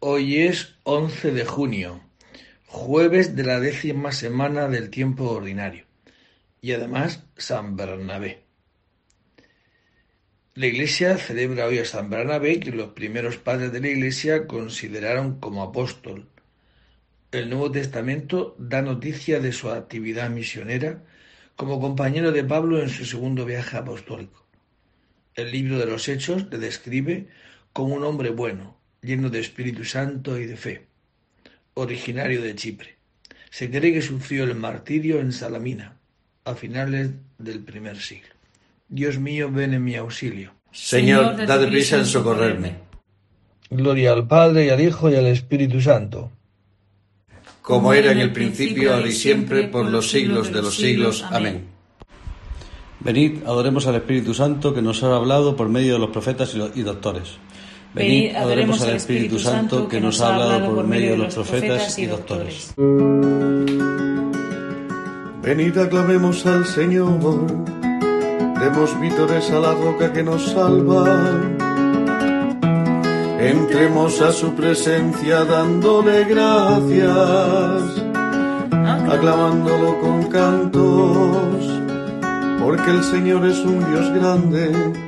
Hoy es once de junio, jueves de la décima semana del tiempo ordinario, y además San Bernabé. La Iglesia celebra hoy a San Bernabé, que los primeros padres de la Iglesia consideraron como apóstol. El Nuevo Testamento da noticia de su actividad misionera como compañero de Pablo en su segundo viaje apostólico. El libro de los Hechos le describe como un hombre bueno, lleno de Espíritu Santo y de fe, originario de Chipre. Se cree que sufrió el martirio en Salamina, a finales del primer siglo. Dios mío, ven en mi auxilio. Señor, dad prisa en socorrerme. Gloria al Padre y al Hijo y al Espíritu Santo. Como era en el principio, ahora y siempre, por los siglos de los siglos. Amén. Venid, adoremos al Espíritu Santo que nos ha hablado por medio de los profetas y doctores. Venid, adoremos al Espíritu Santo que nos ha hablado por medio de los profetas y doctores. Venid, aclamemos al Señor, demos vítores a la roca que nos salva. Entremos a su presencia dándole gracias, aclamándolo con cantos, porque el Señor es un Dios grande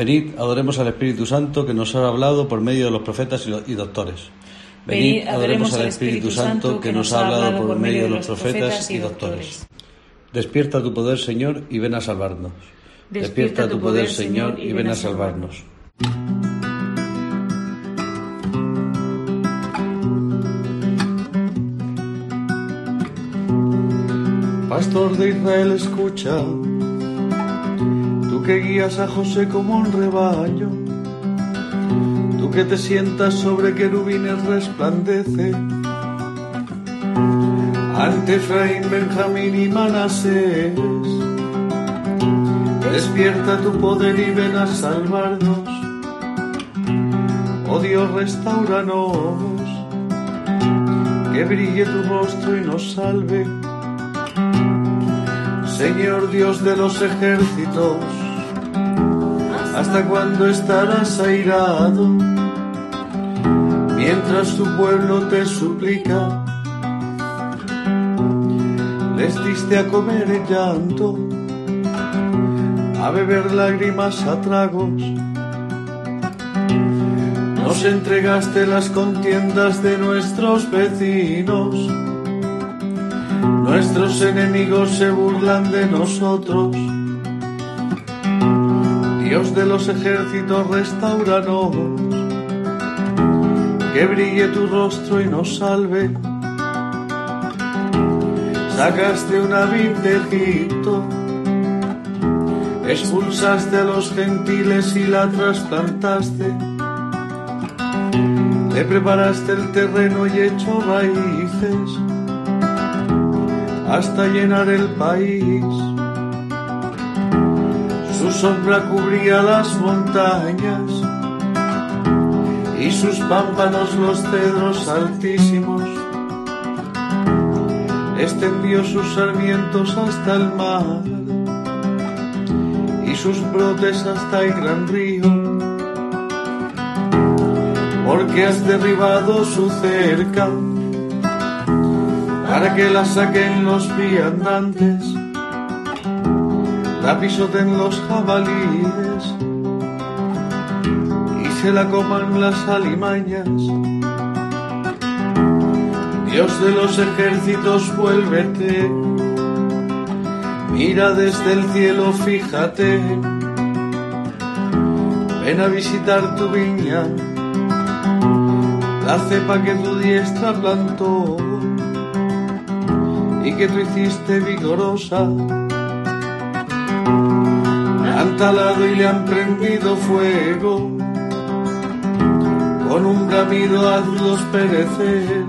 Venid, adoremos al Espíritu Santo que nos ha hablado por medio de los profetas y doctores. Venid, adoremos al Espíritu Santo que nos ha hablado por medio de los profetas y doctores. Despierta tu poder, Señor, y ven a salvarnos. Despierta tu poder, Señor, y ven a salvarnos. Pastor de Israel, escucha que guías a José como un rebaño, tú que te sientas sobre querubines resplandece, ante Efraín, Benjamín y Manasés, despierta tu poder y ven a salvarnos, oh Dios, restauranos, que brille tu rostro y nos salve. Señor Dios de los ejércitos, ¿Hasta cuándo estarás airado? Mientras tu pueblo te suplica, les diste a comer el llanto, a beber lágrimas a tragos. Nos entregaste las contiendas de nuestros vecinos. Nuestros enemigos se burlan de nosotros Dios de los ejércitos, restauranos, que brille tu rostro y nos salve. Sacaste una vid de Egipto, expulsaste a los gentiles y la trasplantaste. Le preparaste el terreno y echó raíces hasta llenar el país. Su sombra cubría las montañas y sus pámpanos los cedros altísimos. Extendió sus sarmientos hasta el mar y sus brotes hasta el gran río. Porque has derribado su cerca para que la saquen los viandantes, la pisoten los jabalíes y se la coman las alimañas. Dios de los ejércitos, vuélvete, mira desde el cielo, fíjate, ven a visitar tu viña, la cepa que tu diestra plantó y que tú hiciste vigorosa. Han talado y le han prendido fuego, con un bramido hazlos perecer.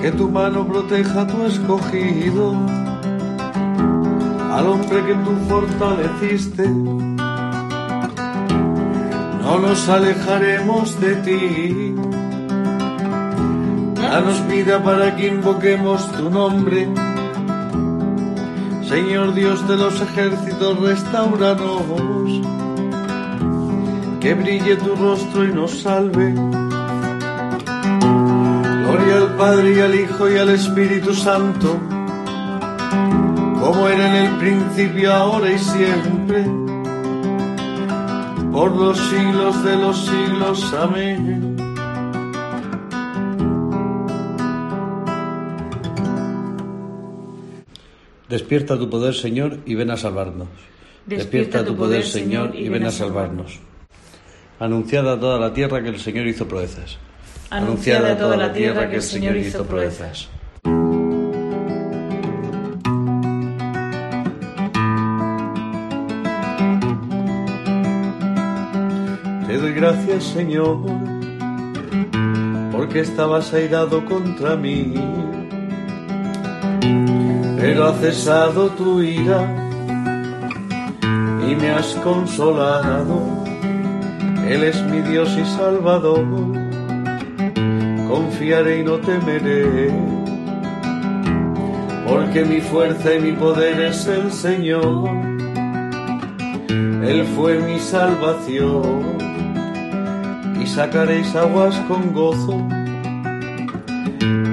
Que tu mano proteja a tu escogido, al hombre que tú fortaleciste. No nos alejaremos de ti Danos vida para que invoquemos tu nombre. Señor Dios de los ejércitos, restauranos. Que brille tu rostro y nos salve. Gloria al Padre y al Hijo y al Espíritu Santo, como era en el principio, ahora y siempre, por los siglos de los siglos. Amén. Despierta tu poder, Señor, y ven a salvarnos. Despierta tu poder, Señor, y ven a salvarnos. Anunciada a toda la tierra que el Señor hizo proezas. Anunciada a toda la tierra que el Señor hizo proezas. Te doy gracias, Señor, porque estabas airado contra mí pero ha cesado tu ira y me has consolado. Él es mi Dios y Salvador, confiaré y no temeré, porque mi fuerza y mi poder es el Señor. Él fue mi salvación y sacaréis aguas con gozo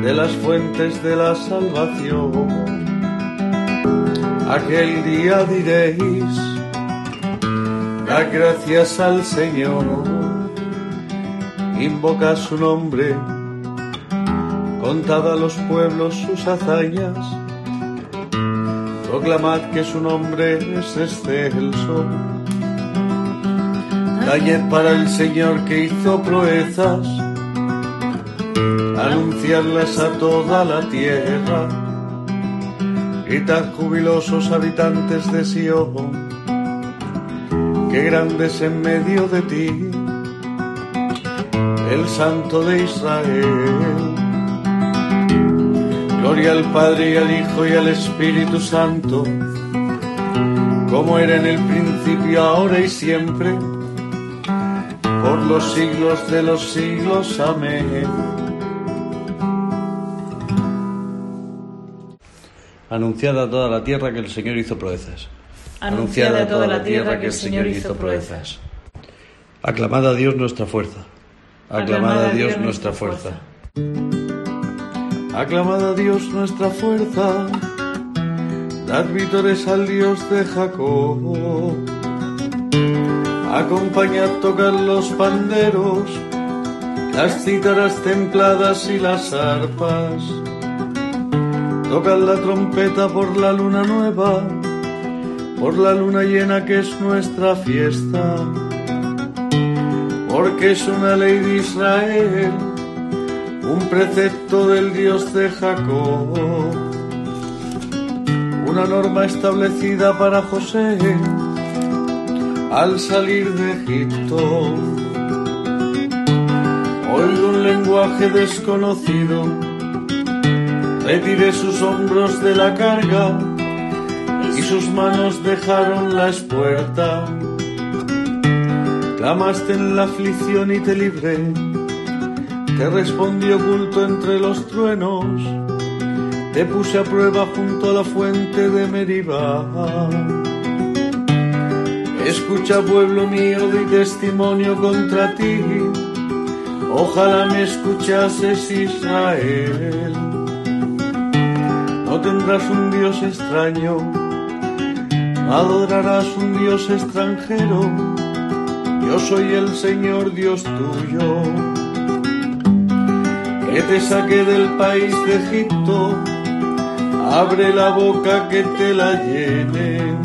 de las fuentes de la salvación aquel día diréis, da gracias al Señor, invoca su nombre, contad a los pueblos sus hazañas, proclamad que su nombre es excelso. Called para el Señor que hizo proezas, anunciarlas a toda la tierra Jubilosos habitantes de Sion, que grandes en medio de ti, el Santo de Israel. Gloria al Padre y al Hijo y al Espíritu Santo, como era en el principio, ahora y siempre, por los siglos de los siglos. Amén. Anunciada a toda la tierra que el Señor hizo proezas. Anunciada a toda la tierra que el Señor hizo proezas. Aclamad a Dios nuestra fuerza. Aclamad a Dios nuestra fuerza. Aclamad a Dios nuestra fuerza. Dad vítores al Dios de Jacob. Acompañad tocar los panderos, las cítaras templadas y las arpas Tocan la trompeta por la luna nueva, por la luna llena que es nuestra fiesta, porque es una ley de Israel, un precepto del Dios de Jacob, una norma establecida para José al salir de Egipto. Oigo un lenguaje desconocido, retiré sus hombros de la carga y sus manos dejaron la espuerta. Clamaste en la aflicción y te libré, te respondí oculto entre los truenos te puse a prueba junto a la fuente de Meribá. Escucha, pueblo mío, di testimonio contra ti. Ojalá me escuchases, Israel. No tendrás un Dios extraño, adorarás un Dios extranjero. Yo soy el Señor Dios tuyo, que te saqué del país de Egipto abre la boca que te la llene.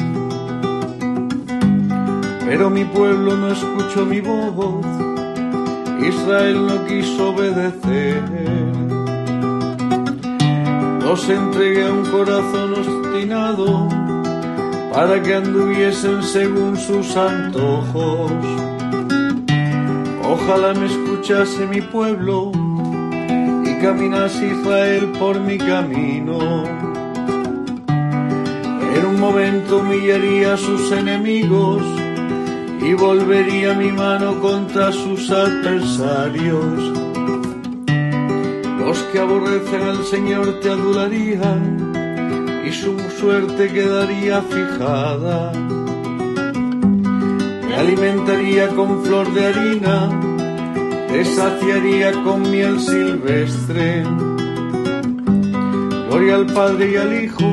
Pero mi pueblo no escuchó mi voz, Israel no quiso obedecer. Los entregué a un corazón obstinado para que anduviesen según sus antojos. Ojalá me escuchase mi pueblo y caminase Israel por mi camino en un momento humillaría a sus enemigos y volvería mi mano contra sus adversarios. Los que aborrecen al Señor te adularían y su suerte quedaría fijada. Te alimentaría con flor de harina, te saciaría con miel silvestre. Gloria al Padre y al Hijo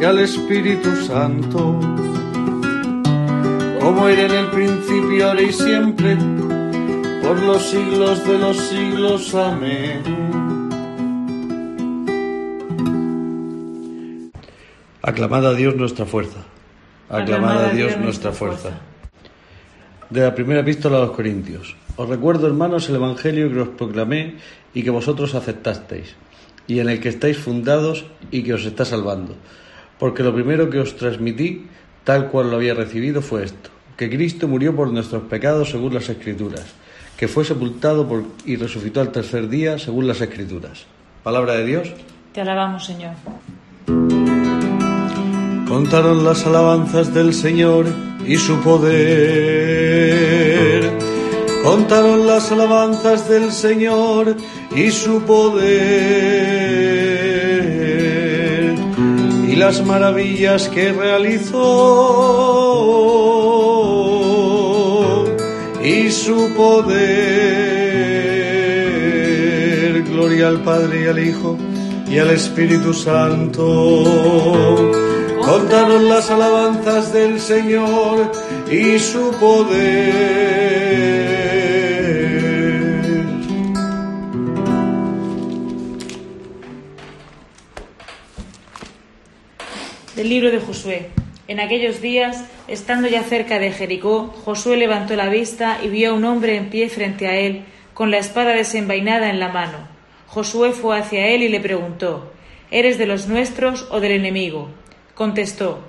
y al Espíritu Santo, como era en el principio, ahora y siempre, por los siglos de los siglos. Amén. Aclamad a Dios nuestra fuerza. Aclamad a Dios nuestra fuerza. De la primera epístola a los Corintios. Os recuerdo, hermanos, el Evangelio que os proclamé y que vosotros aceptasteis, y en el que estáis fundados y que os está salvando porque lo primero que os transmití, tal cual lo había recibido, fue esto, que Cristo murió por nuestros pecados según las Escrituras, que fue sepultado por, y resucitó al tercer día según las Escrituras. Palabra de Dios. Te alabamos, Señor. Contaron las alabanzas del Señor y su poder. Contaron las alabanzas del Señor y su poder las maravillas que realizó y su poder. Gloria al Padre y al Hijo y al Espíritu Santo. Contaron las alabanzas del Señor y su poder. libro de Josué. En aquellos días, estando ya cerca de Jericó, Josué levantó la vista y vio a un hombre en pie frente a él, con la espada desenvainada en la mano. Josué fue hacia él y le preguntó, ¿Eres de los nuestros o del enemigo? Contestó,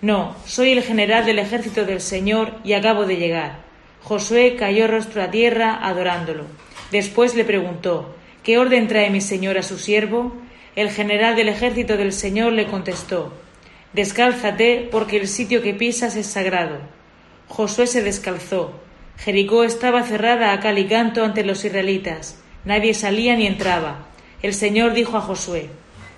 No, soy el general del ejército del Señor y acabo de llegar. Josué cayó rostro a tierra adorándolo. Después le preguntó, ¿Qué orden trae mi señor a su siervo? El general del ejército del Señor le contestó, Descálzate, porque el sitio que pisas es sagrado. Josué se descalzó. Jericó estaba cerrada a cal y canto ante los israelitas. Nadie salía ni entraba. El Señor dijo a Josué,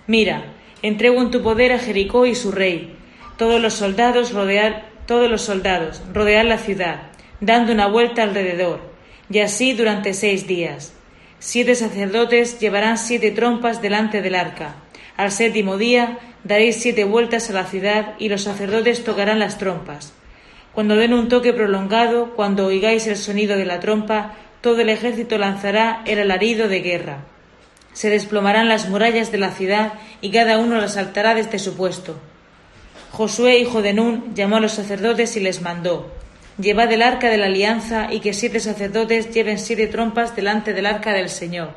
Mira, entrego en tu poder a Jericó y su rey. Todos los soldados rodear, todos los soldados rodear la ciudad, dando una vuelta alrededor, y así durante seis días. Siete sacerdotes llevarán siete trompas delante del arca. Al séptimo día daréis siete vueltas a la ciudad y los sacerdotes tocarán las trompas. Cuando den un toque prolongado, cuando oigáis el sonido de la trompa, todo el ejército lanzará el alarido de guerra. Se desplomarán las murallas de la ciudad y cada uno las saltará desde su puesto. Josué, hijo de Nun, llamó a los sacerdotes y les mandó Llevad el arca de la alianza y que siete sacerdotes lleven siete trompas delante del arca del Señor,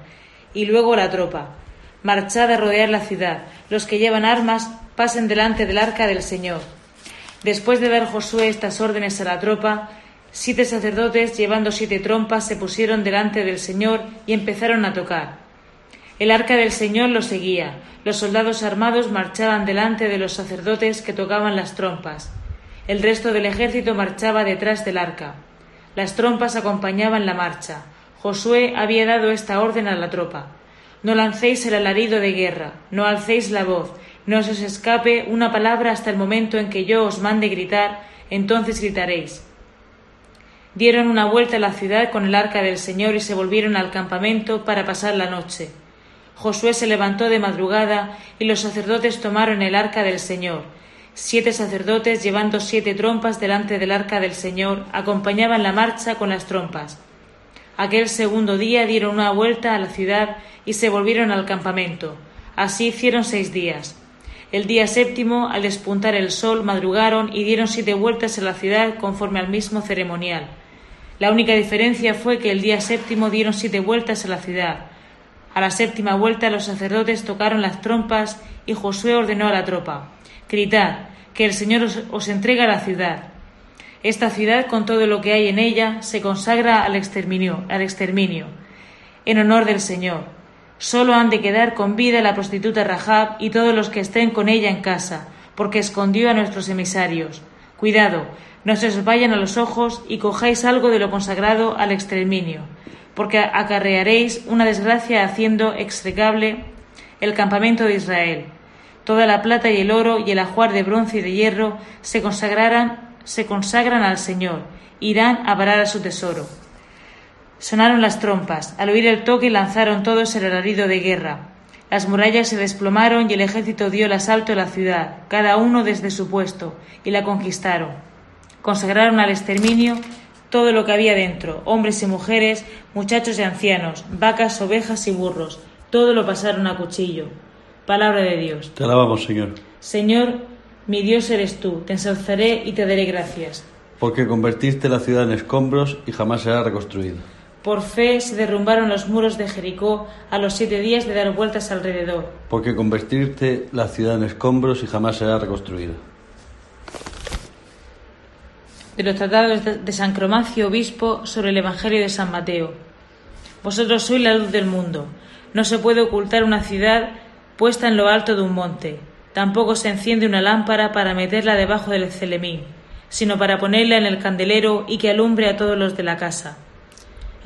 y luego la tropa marchad a rodear la ciudad, los que llevan armas pasen delante del arca del Señor. Después de dar Josué estas órdenes a la tropa, siete sacerdotes llevando siete trompas se pusieron delante del Señor y empezaron a tocar. El arca del Señor los seguía, los soldados armados marchaban delante de los sacerdotes que tocaban las trompas. El resto del ejército marchaba detrás del arca. Las trompas acompañaban la marcha. Josué había dado esta orden a la tropa. No lancéis el alarido de guerra, no alcéis la voz, no se os escape una palabra hasta el momento en que yo os mande gritar, entonces gritaréis. Dieron una vuelta a la ciudad con el arca del Señor y se volvieron al campamento para pasar la noche. Josué se levantó de madrugada y los sacerdotes tomaron el arca del Señor. Siete sacerdotes llevando siete trompas delante del arca del Señor acompañaban la marcha con las trompas. Aquel segundo día dieron una vuelta a la ciudad y se volvieron al campamento. Así hicieron seis días. El día séptimo, al despuntar el sol, madrugaron y dieron siete vueltas en la ciudad conforme al mismo ceremonial. La única diferencia fue que el día séptimo dieron siete vueltas a la ciudad. A la séptima vuelta los sacerdotes tocaron las trompas y Josué ordenó a la tropa Gritad, que el Señor os, os entrega la ciudad. Esta ciudad, con todo lo que hay en ella, se consagra al exterminio, al exterminio, en honor del Señor Solo han de quedar con vida la prostituta Rahab y todos los que estén con ella en casa, porque escondió a nuestros emisarios. Cuidado, no se os vayan a los ojos y cojáis algo de lo consagrado al exterminio, porque acarrearéis una desgracia haciendo extregable el campamento de Israel. Toda la plata y el oro y el ajuar de bronce y de hierro se consagrarán, se consagran al Señor, irán a parar a su tesoro. Sonaron las trompas. Al oír el toque lanzaron todos el alarido de guerra. Las murallas se desplomaron y el ejército dio el asalto a la ciudad, cada uno desde su puesto, y la conquistaron. Consagraron al exterminio todo lo que había dentro, hombres y mujeres, muchachos y ancianos, vacas, ovejas y burros, todo lo pasaron a cuchillo. Palabra de Dios. Te alabamos, Señor. Señor, mi Dios eres tú, te ensalzaré y te daré gracias. Porque convertiste la ciudad en escombros y jamás será reconstruida. Por fe se derrumbaron los muros de Jericó a los siete días de dar vueltas alrededor. Porque convertirte la ciudad en escombros y jamás será reconstruida. De los tratados de San Cromacio, obispo, sobre el Evangelio de San Mateo. Vosotros sois la luz del mundo. No se puede ocultar una ciudad puesta en lo alto de un monte. Tampoco se enciende una lámpara para meterla debajo del celemín, sino para ponerla en el candelero y que alumbre a todos los de la casa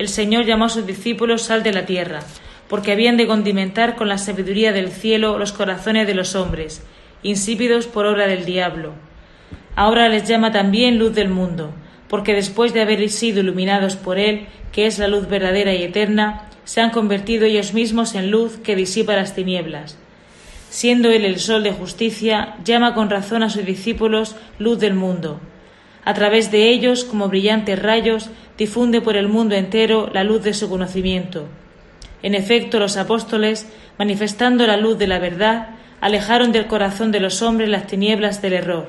el Señor llamó a sus discípulos sal de la tierra, porque habían de condimentar con la sabiduría del cielo los corazones de los hombres, insípidos por obra del diablo. Ahora les llama también luz del mundo, porque después de haber sido iluminados por Él, que es la luz verdadera y eterna, se han convertido ellos mismos en luz que disipa las tinieblas. Siendo Él el sol de justicia, llama con razón a sus discípulos luz del mundo. A través de ellos, como brillantes rayos, difunde por el mundo entero la luz de su conocimiento. En efecto, los apóstoles, manifestando la luz de la verdad, alejaron del corazón de los hombres las tinieblas del error.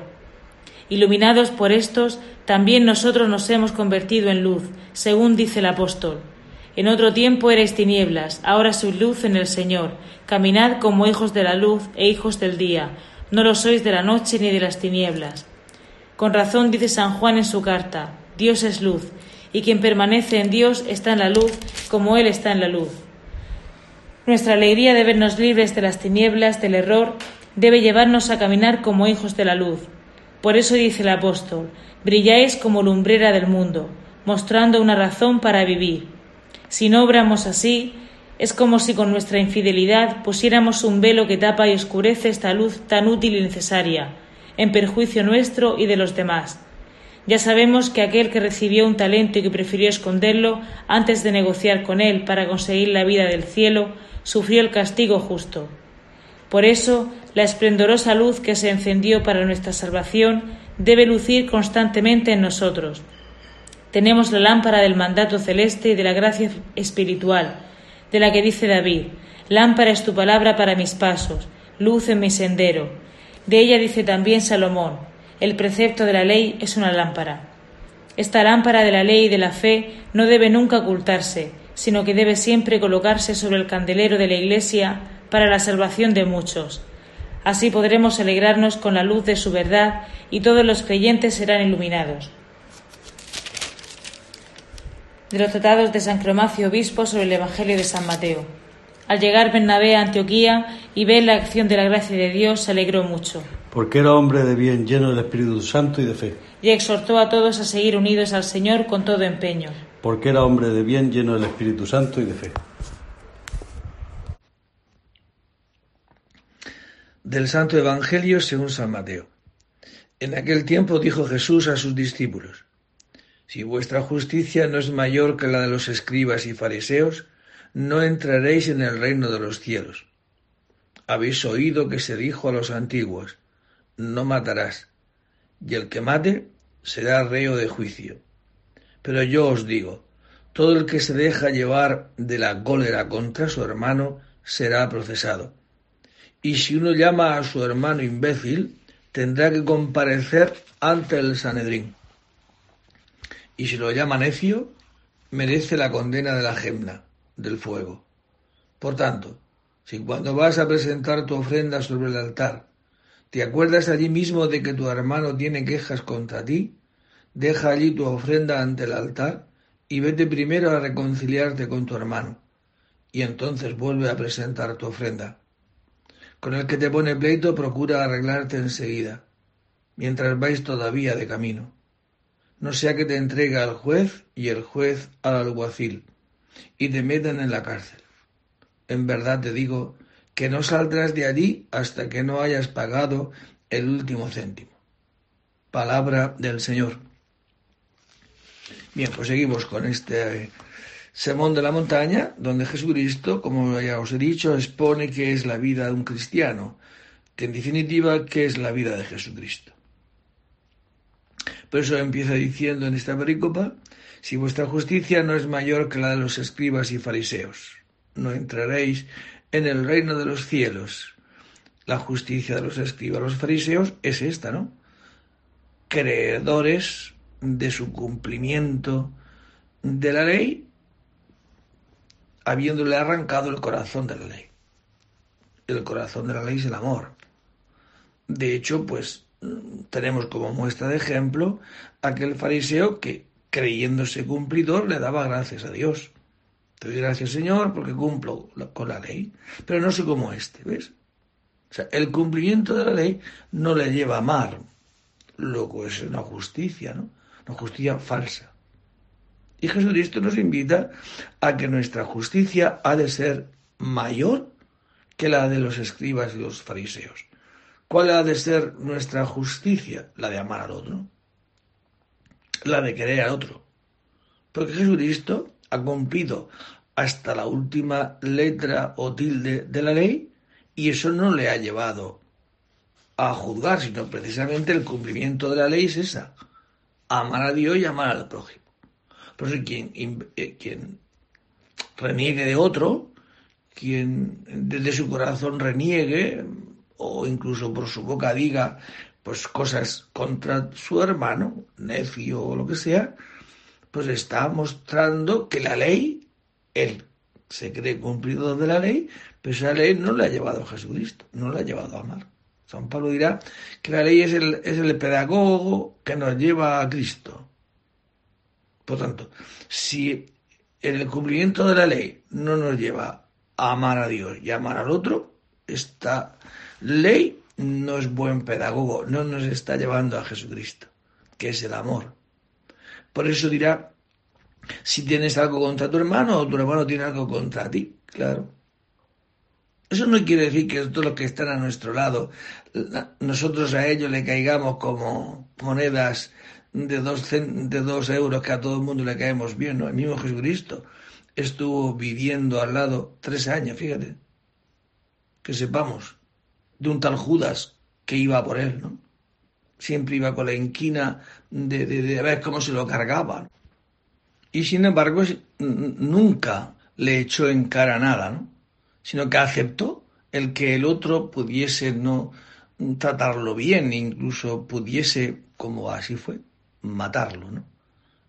Iluminados por estos, también nosotros nos hemos convertido en luz, según dice el apóstol. En otro tiempo erais tinieblas, ahora sois luz en el Señor. Caminad como hijos de la luz e hijos del día. No lo sois de la noche ni de las tinieblas. Con razón dice San Juan en su carta, Dios es luz, y quien permanece en Dios está en la luz como Él está en la luz. Nuestra alegría de vernos libres de las tinieblas, del error, debe llevarnos a caminar como hijos de la luz. Por eso dice el apóstol, brilláis como lumbrera del mundo, mostrando una razón para vivir. Si no obramos así, es como si con nuestra infidelidad pusiéramos un velo que tapa y oscurece esta luz tan útil y necesaria, en perjuicio nuestro y de los demás. Ya sabemos que aquel que recibió un talento y que prefirió esconderlo antes de negociar con él para conseguir la vida del cielo, sufrió el castigo justo. Por eso, la esplendorosa luz que se encendió para nuestra salvación debe lucir constantemente en nosotros. Tenemos la lámpara del mandato celeste y de la gracia espiritual, de la que dice David, Lámpara es tu palabra para mis pasos, luz en mi sendero. De ella dice también Salomón, el precepto de la ley es una lámpara. Esta lámpara de la ley y de la fe no debe nunca ocultarse, sino que debe siempre colocarse sobre el candelero de la Iglesia para la salvación de muchos. Así podremos alegrarnos con la luz de su verdad y todos los creyentes serán iluminados. De los tratados de San Cromacio Obispo sobre el Evangelio de San Mateo. Al llegar Bernabé a Antioquía y ver la acción de la gracia de Dios, se alegró mucho. Porque era hombre de bien, lleno del Espíritu Santo y de fe. Y exhortó a todos a seguir unidos al Señor con todo empeño. Porque era hombre de bien, lleno del Espíritu Santo y de fe. Del Santo Evangelio según San Mateo. En aquel tiempo dijo Jesús a sus discípulos, Si vuestra justicia no es mayor que la de los escribas y fariseos, no entraréis en el reino de los cielos. Habéis oído que se dijo a los antiguos, no matarás, y el que mate será reo de juicio. Pero yo os digo, todo el que se deja llevar de la cólera contra su hermano será procesado. Y si uno llama a su hermano imbécil, tendrá que comparecer ante el Sanedrín. Y si lo llama necio, merece la condena de la gemna del fuego. Por tanto, si cuando vas a presentar tu ofrenda sobre el altar, te acuerdas allí mismo de que tu hermano tiene quejas contra ti, deja allí tu ofrenda ante el altar y vete primero a reconciliarte con tu hermano, y entonces vuelve a presentar tu ofrenda. Con el que te pone pleito procura arreglarte enseguida, mientras vais todavía de camino. No sea que te entregue al juez y el juez al alguacil y te metan en la cárcel. En verdad te digo que no saldrás de allí hasta que no hayas pagado el último céntimo. Palabra del Señor. Bien, pues seguimos con este sermón de la montaña, donde Jesucristo, como ya os he dicho, expone qué es la vida de un cristiano, que en definitiva, qué es la vida de Jesucristo. Por eso empieza diciendo en esta pericopa si vuestra justicia no es mayor que la de los escribas y fariseos, no entraréis en el reino de los cielos. La justicia de los escribas los fariseos es esta, ¿no? Creedores de su cumplimiento de la ley, habiéndole arrancado el corazón de la ley. El corazón de la ley es el amor. De hecho, pues tenemos como muestra de ejemplo aquel fariseo que creyéndose cumplidor, le daba gracias a Dios. Te doy gracias, Señor, porque cumplo con la ley. Pero no soy como este, ¿ves? O sea, el cumplimiento de la ley no le lleva a amar. Luego es una justicia, ¿no? Una justicia falsa. Y Jesucristo nos invita a que nuestra justicia ha de ser mayor que la de los escribas y los fariseos. ¿Cuál ha de ser nuestra justicia? La de amar al otro la de querer al otro. Porque Jesucristo ha cumplido hasta la última letra o tilde de la ley y eso no le ha llevado a juzgar, sino precisamente el cumplimiento de la ley es esa, amar a Dios y amar al prójimo. Por eso quien, eh, quien reniegue de otro, quien desde su corazón reniegue o incluso por su boca diga pues cosas contra su hermano, necio o lo que sea, pues está mostrando que la ley, él se cree cumplido de la ley, pero esa ley no le ha llevado a Jesucristo, no le ha llevado a amar. San Pablo dirá que la ley es el, es el pedagogo que nos lleva a Cristo. Por tanto, si el cumplimiento de la ley no nos lleva a amar a Dios y amar al otro, esta ley no es buen pedagogo, no nos está llevando a Jesucristo, que es el amor. Por eso dirá, si tienes algo contra tu hermano o tu hermano tiene algo contra ti, claro. Eso no quiere decir que todos los que están a nuestro lado, nosotros a ellos le caigamos como monedas de dos, de dos euros que a todo el mundo le caemos bien. El mismo Jesucristo estuvo viviendo al lado tres años, fíjate. Que sepamos de un tal Judas que iba por él, ¿no? Siempre iba con la inquina de, de, ver cómo se lo cargaban. Y sin embargo, nunca le echó en cara nada, ¿no? Sino que aceptó el que el otro pudiese no tratarlo bien, incluso pudiese, como así fue, matarlo, ¿no?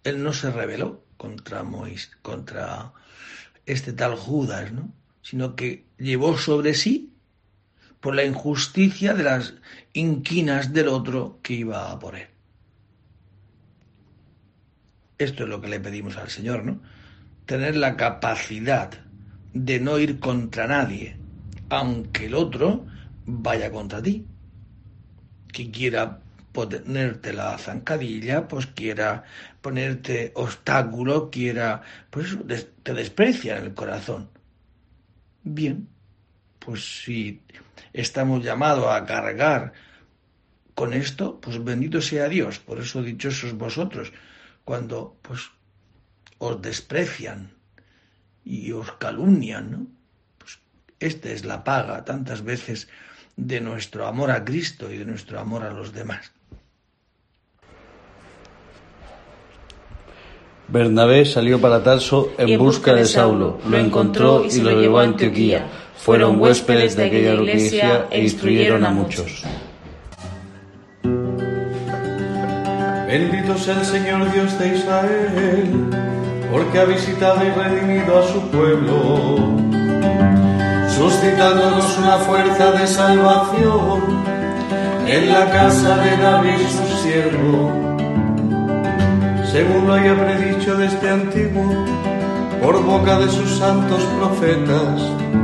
Él no se rebeló contra Moisés, contra este tal Judas, ¿no? sino que llevó sobre sí por la injusticia de las inquinas del otro que iba a por él. Esto es lo que le pedimos al Señor, ¿no? Tener la capacidad de no ir contra nadie, aunque el otro vaya contra ti. Que quiera ponerte la zancadilla, pues quiera ponerte obstáculo, quiera, pues te desprecia en el corazón. Bien, pues si estamos llamados a cargar con esto, pues bendito sea Dios. Por eso dichosos vosotros, cuando pues os desprecian y os calumnian, ¿no? Pues esta es la paga tantas veces de nuestro amor a Cristo y de nuestro amor a los demás. Bernabé salió para Tarso en busca de Saulo, lo encontró y lo llevó a Antioquía. Fueron huéspedes de aquella iglesia e instruyeron a muchos. Bendito sea el Señor Dios de Israel, porque ha visitado y redimido a su pueblo, suscitándonos una fuerza de salvación en la casa de David su siervo, según lo haya predicho desde antiguo por boca de sus santos profetas.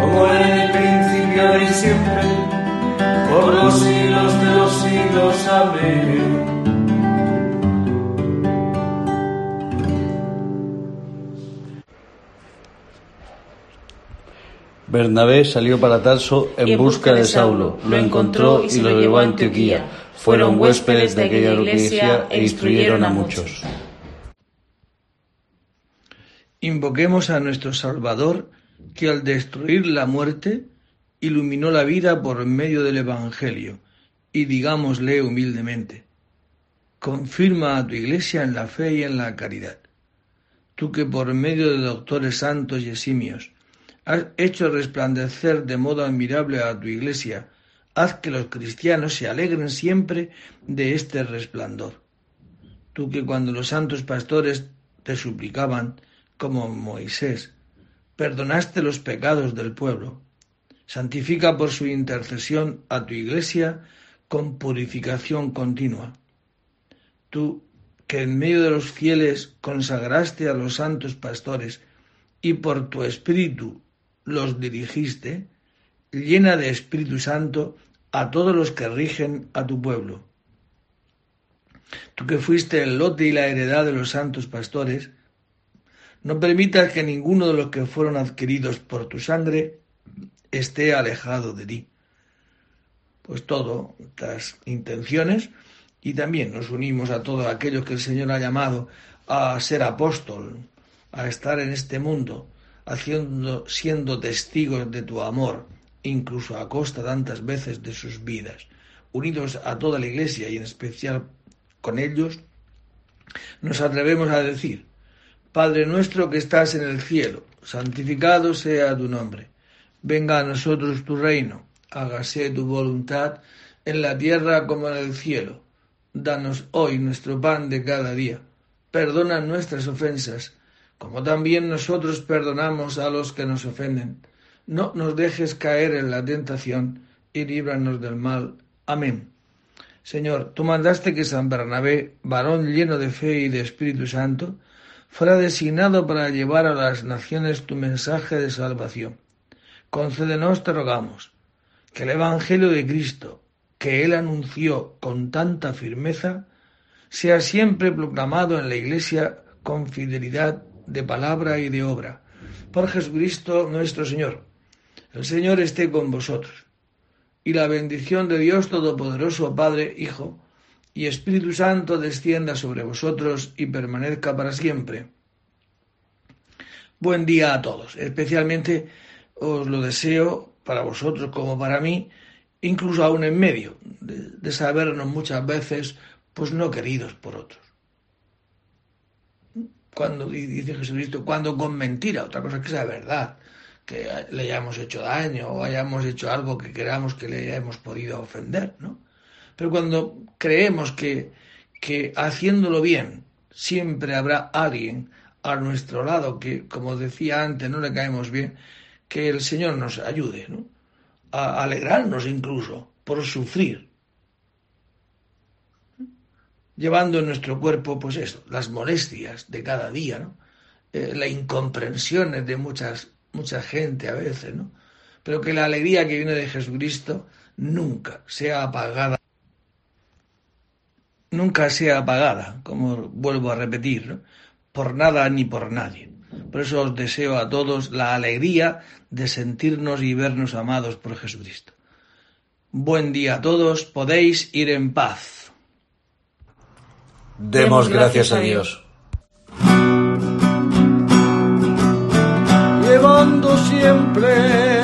como era en el principio y siempre por los siglos de los siglos. Amén. Bernabé salió para Tarso en busca de Saulo, lo encontró y lo llevó a Antioquía. Fueron huéspedes de aquella iglesia e instruyeron a muchos. Invoquemos a nuestro Salvador, que al destruir la muerte iluminó la vida por medio del Evangelio, y digámosle humildemente, confirma a tu Iglesia en la fe y en la caridad. Tú que por medio de doctores santos y eximios has hecho resplandecer de modo admirable a tu Iglesia, haz que los cristianos se alegren siempre de este resplandor. Tú que cuando los santos pastores te suplicaban, como Moisés, perdonaste los pecados del pueblo, Santifica por su intercesión a tu iglesia con purificación continua. Tú, que en medio de los fieles consagraste a los santos pastores y por tu espíritu los dirigiste, llena de Espíritu Santo a todos los que rigen a tu pueblo. Tú que fuiste el lote y la heredad de los santos pastores, no permitas que ninguno de los que fueron adquiridos por tu sangre esté alejado de ti. Pues todo, estas intenciones, y también nos unimos a todos aquellos que el Señor ha llamado a ser apóstol, a estar en este mundo, haciendo, siendo testigos de tu amor, incluso a costa tantas veces de sus vidas, unidos a toda la Iglesia y en especial con ellos, nos atrevemos a decir, Padre nuestro que estás en el cielo, santificado sea tu nombre Venga a nosotros tu reino, hágase tu voluntad en la tierra como en el cielo. Danos hoy nuestro pan de cada día. Perdona nuestras ofensas, como también nosotros perdonamos a los que nos ofenden. No nos dejes caer en la tentación y líbranos del mal. Amén. Señor, tú mandaste que San Bernabé, varón lleno de fe y de Espíritu Santo, fuera designado para llevar a las naciones tu mensaje de salvación. Concédenos, te rogamos, que el Evangelio de Cristo, que él anunció con tanta firmeza, sea siempre proclamado en la Iglesia con fidelidad de palabra y de obra. Por Jesucristo nuestro Señor. El Señor esté con vosotros. Y la bendición de Dios Todopoderoso, Padre, Hijo y Espíritu Santo descienda sobre vosotros y permanezca para siempre. Buen día a todos. Especialmente os lo deseo para vosotros como para mí, incluso aún en medio de, sabernos muchas veces pues no queridos por otros. Cuando dice Jesucristo, cuando con mentira, otra cosa que sea verdad, que le hayamos hecho daño o hayamos hecho algo que creamos que le hayamos podido ofender, ¿no? Pero cuando creemos que, que haciéndolo bien siempre habrá alguien a nuestro lado que, como decía antes, no le caemos bien, que el Señor nos ayude, ¿no? A alegrarnos incluso por sufrir, llevando en nuestro cuerpo, pues eso, las molestias de cada día, ¿no? Eh, las incomprensiones de muchas, mucha gente a veces, ¿no? Pero que la alegría que viene de Jesucristo nunca sea apagada, nunca sea apagada, como vuelvo a repetir, ¿no? por nada ni por nadie. Por eso os deseo a todos la alegría de sentirnos y vernos amados por Jesucristo. Buen día a todos, podéis ir en paz. Demos gracias a Dios. Llevando siempre